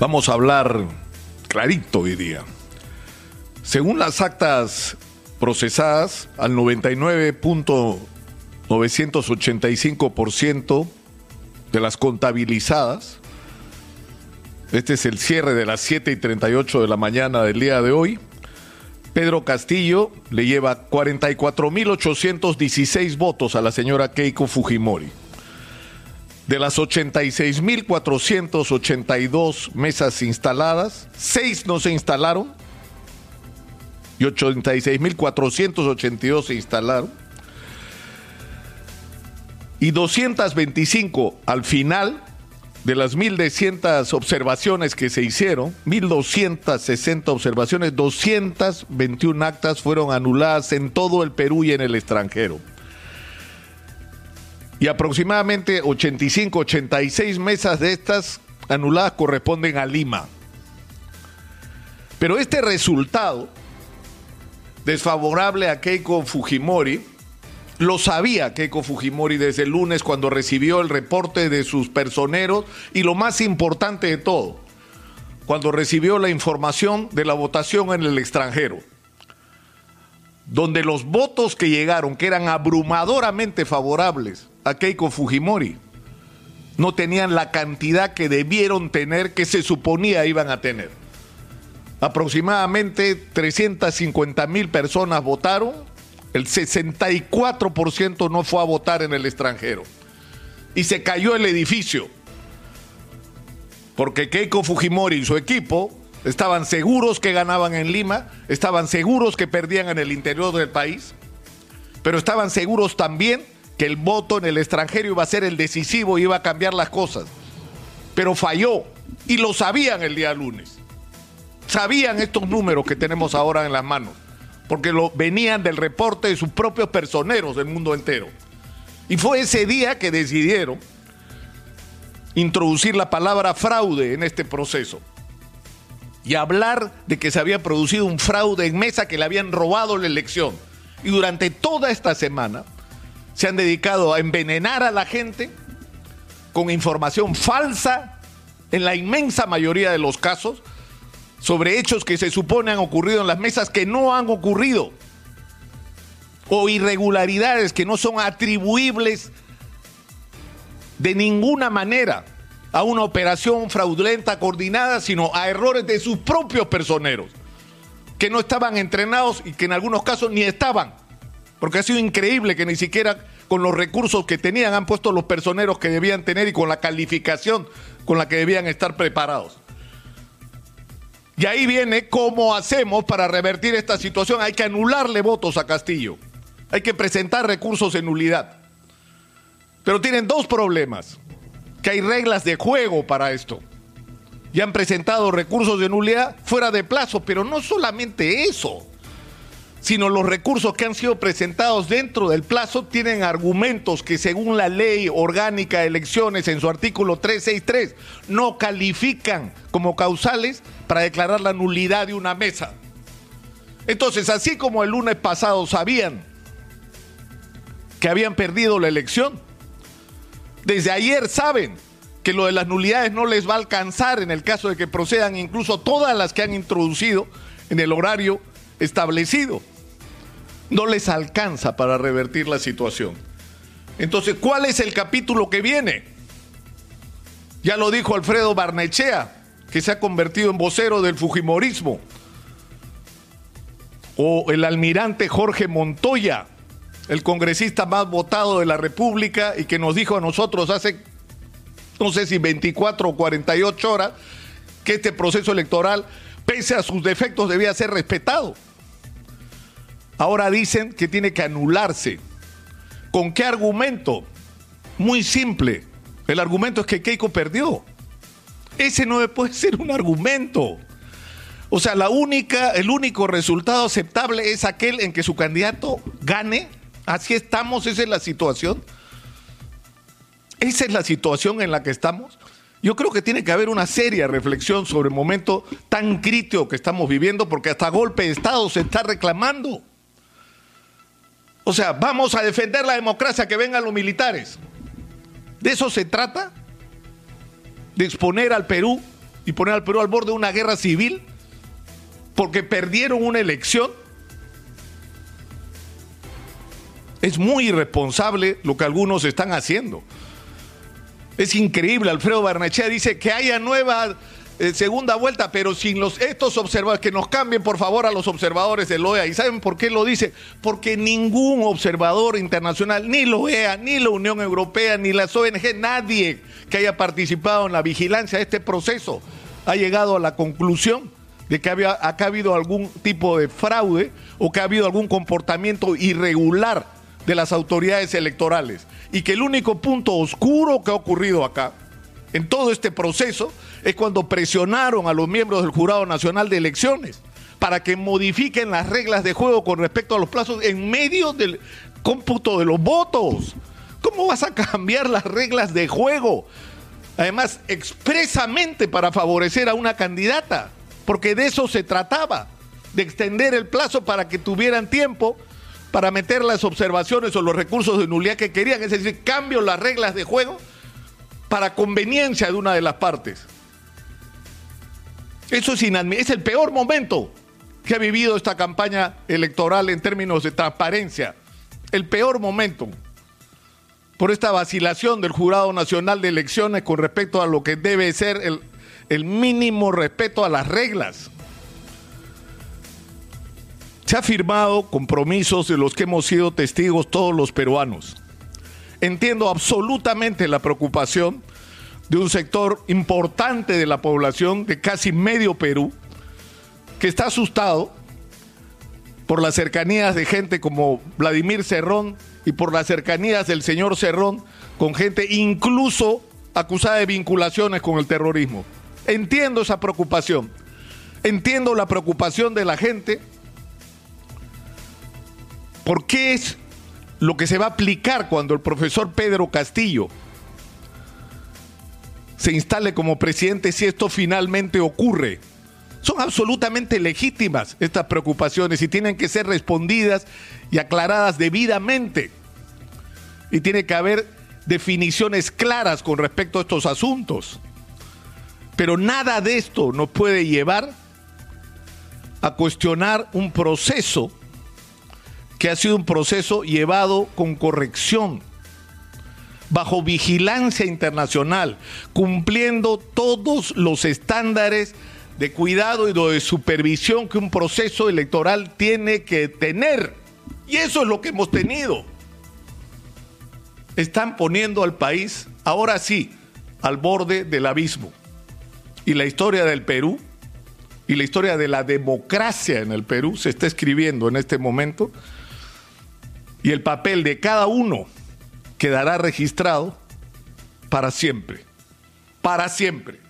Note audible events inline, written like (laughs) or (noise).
Vamos a hablar clarito hoy día. Según las actas procesadas, al 99.985% de las contabilizadas, este es el cierre de las 7 y 38 de la mañana del día de hoy, Pedro Castillo le lleva 44.816 votos a la señora Keiko Fujimori. De las 86.482 mesas instaladas, 6 no se instalaron y 86.482 se instalaron. Y 225 al final de las 1.200 observaciones que se hicieron, 1.260 observaciones, 221 actas fueron anuladas en todo el Perú y en el extranjero. Y aproximadamente 85, 86 mesas de estas anuladas corresponden a Lima. Pero este resultado desfavorable a Keiko Fujimori, lo sabía Keiko Fujimori desde el lunes cuando recibió el reporte de sus personeros y lo más importante de todo, cuando recibió la información de la votación en el extranjero, donde los votos que llegaron, que eran abrumadoramente favorables Keiko Fujimori, no tenían la cantidad que debieron tener, que se suponía iban a tener. Aproximadamente 350 mil personas votaron el 64% no fue a votar en el extranjero. Y se cayó el edificio. Porque Keiko Fujimori y su equipo estaban seguros que ganaban en Lima, estaban seguros que perdían en el interior del país, pero estaban seguros también que el voto en el extranjero iba a ser el decisivo y iba a cambiar las cosas. Pero falló y lo sabían el día lunes. Sabían estos números que tenemos ahora en las manos porque lo, venían del reporte de sus propios personeros del mundo entero. Y fue ese día que decidieron introducir la palabra fraude en este proceso y hablar de que se había producido un fraude en mesa que le habían robado la elección. Y durante toda esta semana se han dedicado a envenenar a la gente con información falsa en la inmensa mayoría de los casos sobre hechos que se supone han ocurrido en las mesas que no han ocurrido, o irregularidades que no son atribuibles de ninguna manera a una operación fraudulenta coordinada, sino a errores de sus propios personeros, que no estaban entrenados y que en algunos casos ni estaban, porque ha sido increíble que ni siquiera con los recursos que tenían han puesto los personeros que debían tener y con la calificación con la que debían estar preparados. Y ahí viene cómo hacemos para revertir esta situación. Hay que anularle votos a Castillo. Hay que presentar recursos en nulidad. Pero tienen dos problemas. Que hay reglas de juego para esto. Y han presentado recursos de nulidad fuera de plazo. Pero no solamente eso sino los recursos que han sido presentados dentro del plazo tienen argumentos que según la ley orgánica de elecciones en su artículo 363 no califican como causales para declarar la nulidad de una mesa. Entonces, así como el lunes pasado sabían que habían perdido la elección, desde ayer saben que lo de las nulidades no les va a alcanzar en el caso de que procedan incluso todas las que han introducido en el horario establecido. No les alcanza para revertir la situación. Entonces, ¿cuál es el capítulo que viene? Ya lo dijo Alfredo Barnechea, que se ha convertido en vocero del Fujimorismo. O el almirante Jorge Montoya, el congresista más votado de la República y que nos dijo a nosotros hace, no sé si 24 o 48 horas, que este proceso electoral, pese a sus defectos, debía ser respetado. Ahora dicen que tiene que anularse. ¿Con qué argumento? Muy simple. El argumento es que Keiko perdió. Ese no puede ser un argumento. O sea, la única, el único resultado aceptable es aquel en que su candidato gane. Así estamos, esa es la situación. Esa es la situación en la que estamos. Yo creo que tiene que haber una seria reflexión sobre el momento tan crítico que estamos viviendo, porque hasta golpe de Estado se está reclamando. O sea, vamos a defender la democracia, que vengan los militares. ¿De eso se trata? ¿De exponer al Perú y poner al Perú al borde de una guerra civil porque perdieron una elección. Es muy irresponsable lo que algunos están haciendo. Es increíble, Alfredo Barnechea dice que haya nueva eh, segunda vuelta, pero sin los estos observadores, que nos cambien por favor a los observadores del OEA. ¿Y saben por qué lo dice? Porque ningún observador internacional, ni la OEA, ni la Unión Europea, ni las ONG, nadie que haya participado en la vigilancia de este proceso ha llegado a la conclusión de que había, acá ha habido algún tipo de fraude o que ha habido algún comportamiento irregular de las autoridades electorales. Y que el único punto oscuro que ha ocurrido acá, en todo este proceso, es cuando presionaron a los miembros del Jurado Nacional de Elecciones para que modifiquen las reglas de juego con respecto a los plazos en medio del cómputo de los votos. ¿Cómo vas a (laughs) cambiar las reglas de juego? Además, expresamente para favorecer a una candidata, porque de eso se trataba, de extender el plazo para que tuvieran tiempo para meter las observaciones o los recursos de nulidad que querían, es decir, cambio las reglas de juego para conveniencia de una de las partes. Eso es inadmisible. Es el peor momento que ha vivido esta campaña electoral en términos de transparencia. El peor momento. Por esta vacilación del Jurado Nacional de Elecciones con respecto a lo que debe ser el, el mínimo respeto a las reglas. Se ha firmado compromisos de los que hemos sido testigos todos los peruanos. Entiendo absolutamente la preocupación de un sector importante de la población, de casi medio Perú, que está asustado por las cercanías de gente como Vladimir Cerrón y por las cercanías del señor Cerrón con gente incluso acusada de vinculaciones con el terrorismo. Entiendo esa preocupación, entiendo la preocupación de la gente, porque es lo que se va a aplicar cuando el profesor Pedro Castillo se instale como presidente si esto finalmente ocurre. Son absolutamente legítimas estas preocupaciones y tienen que ser respondidas y aclaradas debidamente. Y tiene que haber definiciones claras con respecto a estos asuntos. Pero nada de esto nos puede llevar a cuestionar un proceso que ha sido un proceso llevado con corrección bajo vigilancia internacional, cumpliendo todos los estándares de cuidado y de supervisión que un proceso electoral tiene que tener. Y eso es lo que hemos tenido. Están poniendo al país, ahora sí, al borde del abismo. Y la historia del Perú y la historia de la democracia en el Perú se está escribiendo en este momento. Y el papel de cada uno quedará registrado para siempre. Para siempre.